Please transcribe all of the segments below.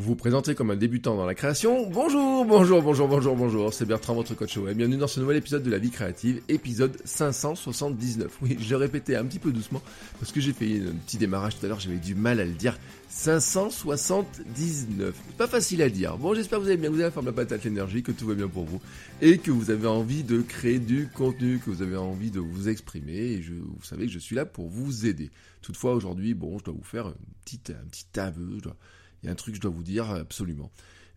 Vous vous présentez comme un débutant dans la création. Bonjour, bonjour, bonjour, bonjour, bonjour. C'est Bertrand, votre coach. Bienvenue dans ce nouvel épisode de La vie créative, épisode 579. Oui, je répétais un petit peu doucement parce que j'ai fait un petit démarrage tout à l'heure, j'avais du mal à le dire. 579. Pas facile à dire. Bon, j'espère que vous allez bien, vous avez la forme de la patate, l'énergie, que tout va bien pour vous et que vous avez envie de créer du contenu, que vous avez envie de vous exprimer et je, vous savez que je suis là pour vous aider. Toutefois, aujourd'hui, bon, je dois vous faire un petit, un petit aveu. Je dois, il y a un truc que je dois vous dire absolument.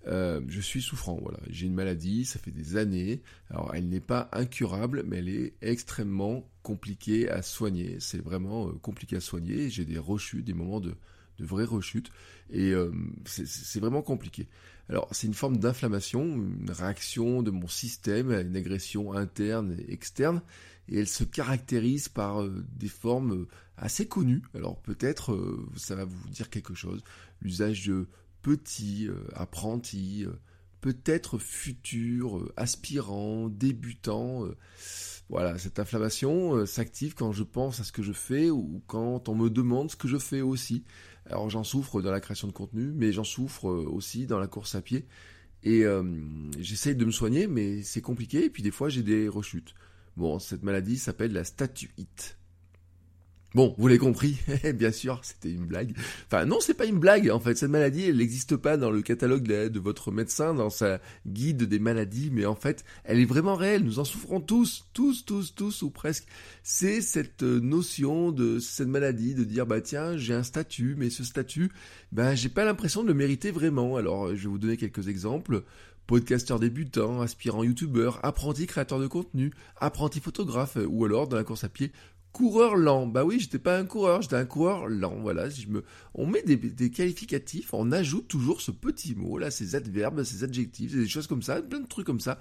Euh, je suis souffrant, voilà. J'ai une maladie, ça fait des années. Alors, elle n'est pas incurable, mais elle est extrêmement compliquée à soigner. C'est vraiment euh, compliqué à soigner. J'ai des rechutes, des moments de, de vraies rechutes, et euh, c'est vraiment compliqué. Alors, c'est une forme d'inflammation, une réaction de mon système à une agression interne et externe, et elle se caractérise par des formes assez connues. Alors, peut-être, euh, ça va vous dire quelque chose. L'usage de petit, apprenti, peut-être futur, aspirant, débutant. Voilà, cette inflammation s'active quand je pense à ce que je fais ou quand on me demande ce que je fais aussi. Alors j'en souffre dans la création de contenu, mais j'en souffre aussi dans la course à pied. Et j'essaye de me soigner, mais c'est compliqué. Et puis des fois j'ai des rechutes. Bon, cette maladie s'appelle la statuite. Bon, vous l'avez compris, bien sûr, c'était une blague. Enfin, non, c'est pas une blague, en fait. Cette maladie, elle n'existe pas dans le catalogue de, votre médecin, dans sa guide des maladies, mais en fait, elle est vraiment réelle. Nous en souffrons tous, tous, tous, tous, ou presque. C'est cette notion de cette maladie, de dire, bah tiens, j'ai un statut, mais ce statut, bah j'ai pas l'impression de le mériter vraiment. Alors, je vais vous donner quelques exemples podcasteur débutant, aspirant youtubeur, apprenti créateur de contenu, apprenti photographe, ou alors dans la course à pied, coureur lent. Bah oui, j'étais pas un coureur, j'étais un coureur lent. Voilà, on met des, des, qualificatifs, on ajoute toujours ce petit mot là, ces adverbes, ces adjectifs, des choses comme ça, plein de trucs comme ça.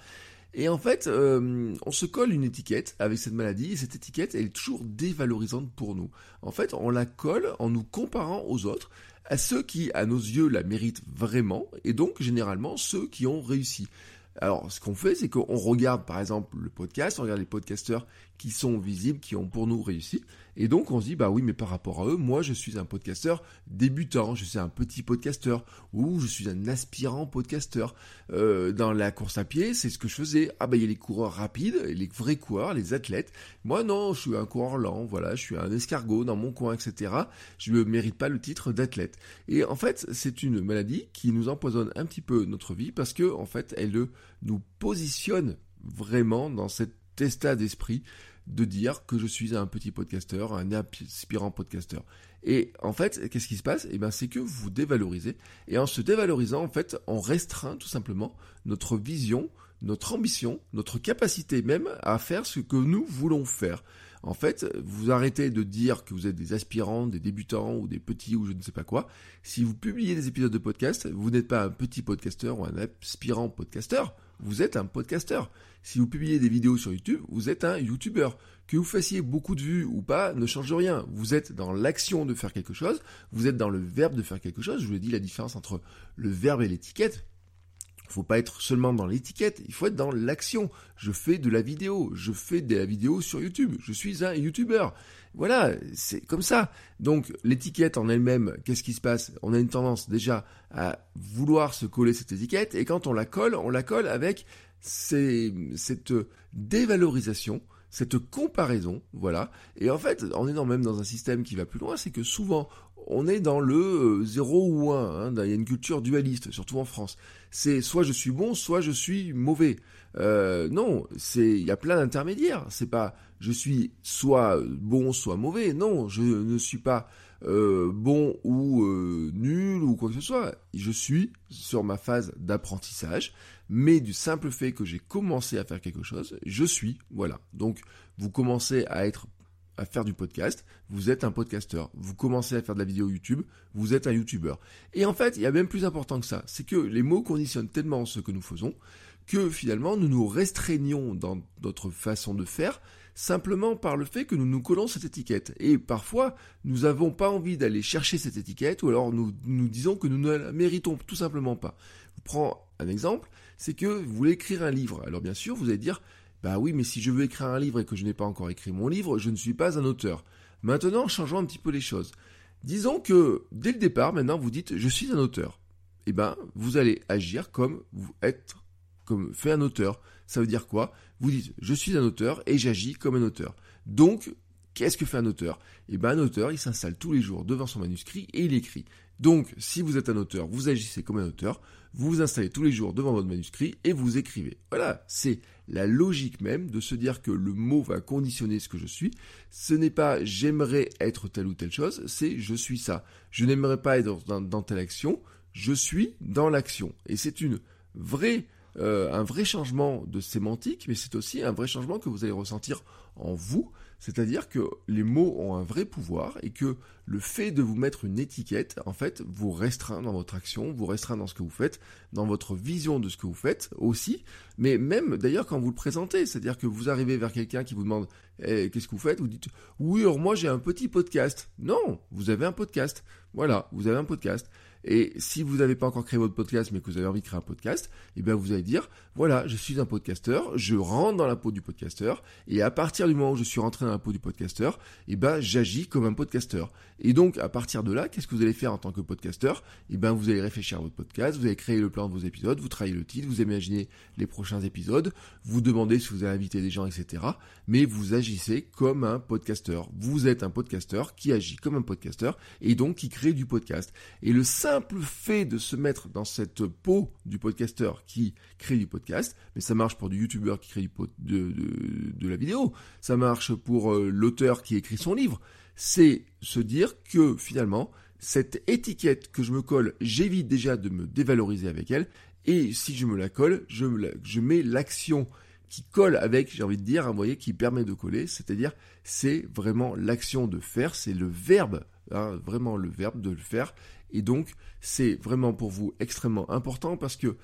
Et en fait, euh, on se colle une étiquette avec cette maladie, et cette étiquette, elle est toujours dévalorisante pour nous. En fait, on la colle en nous comparant aux autres, à ceux qui, à nos yeux, la méritent vraiment, et donc généralement ceux qui ont réussi. Alors, ce qu'on fait, c'est qu'on regarde, par exemple, le podcast, on regarde les podcasteurs qui sont visibles, qui ont pour nous réussi, et donc on se dit, bah oui, mais par rapport à eux, moi je suis un podcasteur débutant, je suis un petit podcasteur, ou je suis un aspirant podcasteur. Euh, dans la course à pied, c'est ce que je faisais. Ah bah il y a les coureurs rapides, les vrais coureurs, les athlètes. Moi non, je suis un coureur lent, voilà, je suis un escargot dans mon coin, etc. Je ne mérite pas le titre d'athlète. Et en fait, c'est une maladie qui nous empoisonne un petit peu notre vie parce que en fait, elle nous positionne vraiment dans cet état d'esprit de dire que je suis un petit podcasteur, un aspirant podcasteur. Et en fait, qu'est-ce qui se passe? Eh bien, c'est que vous dévalorisez. Et en se dévalorisant, en fait, on restreint tout simplement notre vision, notre ambition, notre capacité même à faire ce que nous voulons faire. En fait, vous arrêtez de dire que vous êtes des aspirants, des débutants ou des petits ou je ne sais pas quoi. Si vous publiez des épisodes de podcast, vous n'êtes pas un petit podcasteur ou un aspirant podcasteur, vous êtes un podcasteur. Si vous publiez des vidéos sur YouTube, vous êtes un YouTuber. Que vous fassiez beaucoup de vues ou pas ne change rien. Vous êtes dans l'action de faire quelque chose, vous êtes dans le verbe de faire quelque chose. Je vous ai dit la différence entre le verbe et l'étiquette. Faut pas être seulement dans l'étiquette, il faut être dans l'action. Je fais de la vidéo, je fais de la vidéo sur YouTube, je suis un YouTuber. Voilà, c'est comme ça. Donc l'étiquette en elle-même, qu'est-ce qui se passe? On a une tendance déjà à vouloir se coller cette étiquette, et quand on la colle, on la colle avec cette dévalorisation, cette comparaison, voilà. Et en fait, on est dans, même dans un système qui va plus loin, c'est que souvent, on est dans le 0 euh, ou 1, hein, il y a une culture dualiste, surtout en France. C'est soit je suis bon, soit je suis mauvais. Euh, non, c'est il y a plein d'intermédiaires. C'est pas je suis soit bon, soit mauvais. Non, je ne suis pas euh, bon ou nul ou quoi que ce soit. Je suis sur ma phase d'apprentissage mais du simple fait que j'ai commencé à faire quelque chose, je suis, voilà. Donc vous commencez à être à faire du podcast, vous êtes un podcasteur. Vous commencez à faire de la vidéo YouTube, vous êtes un YouTuber. Et en fait, il y a même plus important que ça. C'est que les mots conditionnent tellement ce que nous faisons que finalement nous nous restreignons dans notre façon de faire simplement par le fait que nous nous collons cette étiquette. Et parfois, nous n'avons pas envie d'aller chercher cette étiquette ou alors nous nous disons que nous ne la méritons tout simplement pas. Je prends un exemple, c'est que vous voulez écrire un livre. Alors bien sûr, vous allez dire, bah oui, mais si je veux écrire un livre et que je n'ai pas encore écrit mon livre, je ne suis pas un auteur. Maintenant, changeons un petit peu les choses. Disons que dès le départ, maintenant, vous dites, je suis un auteur. Eh ben, vous allez agir comme vous êtes comme fait un auteur. Ça veut dire quoi? Vous dites je suis un auteur et j'agis comme un auteur. Donc, qu'est-ce que fait un auteur? Eh bien un auteur, il s'installe tous les jours devant son manuscrit et il écrit. Donc, si vous êtes un auteur, vous agissez comme un auteur, vous vous installez tous les jours devant votre manuscrit et vous écrivez. Voilà, c'est la logique même de se dire que le mot va conditionner ce que je suis. Ce n'est pas j'aimerais être telle ou telle chose, c'est je suis ça. Je n'aimerais pas être dans, telle action, je suis dans l'action. Et c'est une vraie euh, un vrai changement de sémantique, mais c'est aussi un vrai changement que vous allez ressentir en vous, c'est-à-dire que les mots ont un vrai pouvoir et que le fait de vous mettre une étiquette, en fait, vous restreint dans votre action, vous restreint dans ce que vous faites, dans votre vision de ce que vous faites aussi, mais même d'ailleurs quand vous le présentez, c'est-à-dire que vous arrivez vers quelqu'un qui vous demande eh, qu'est-ce que vous faites, vous dites oui, alors moi j'ai un petit podcast. Non, vous avez un podcast. Voilà, vous avez un podcast. Et si vous n'avez pas encore créé votre podcast, mais que vous avez envie de créer un podcast, eh bien vous allez dire, voilà, je suis un podcasteur, je rentre dans la peau du podcasteur, et à partir du moment où je suis rentré dans la peau du podcasteur, eh ben j'agis comme un podcasteur. Et donc à partir de là, qu'est-ce que vous allez faire en tant que podcasteur Eh ben vous allez réfléchir à votre podcast, vous allez créer le plan de vos épisodes, vous travaillez le titre, vous imaginez les prochains épisodes, vous demandez si vous allez inviter des gens, etc. Mais vous agissez comme un podcasteur. Vous êtes un podcasteur qui agit comme un podcasteur et donc qui crée du podcast. Et le simple fait de se mettre dans cette peau du podcasteur qui crée du podcast, mais ça marche pour du youtubeur qui crée du de, de, la vidéo, ça marche pour euh, l'auteur qui écrit son livre, c'est se dire que finalement, cette étiquette que je me colle, j'évite déjà de me dévaloriser avec elle, et si je me la colle, je, je mets l'action qui colle avec, j'ai envie de dire, vous voyez, qui permet de coller, c'est-à-dire c'est vraiment l'action de faire, c'est le verbe, hein, vraiment le verbe de le faire, et donc, c'est vraiment pour vous extrêmement important parce que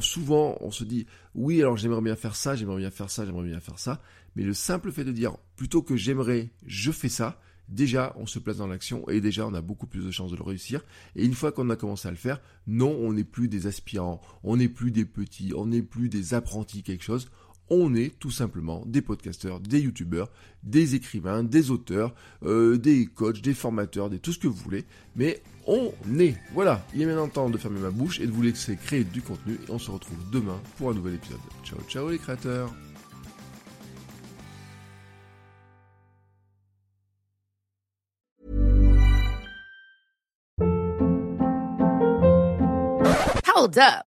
souvent, on se dit, oui, alors j'aimerais bien faire ça, j'aimerais bien faire ça, j'aimerais bien faire ça. Mais le simple fait de dire, plutôt que j'aimerais, je fais ça, déjà, on se place dans l'action et déjà, on a beaucoup plus de chances de le réussir. Et une fois qu'on a commencé à le faire, non, on n'est plus des aspirants, on n'est plus des petits, on n'est plus des apprentis quelque chose on est tout simplement des podcasteurs, des youtubeurs, des écrivains, des auteurs, euh, des coachs, des formateurs, des tout ce que vous voulez, mais on est. Voilà, il est maintenant temps de fermer ma bouche et de vous laisser créer du contenu et on se retrouve demain pour un nouvel épisode. Ciao ciao les créateurs Hold up,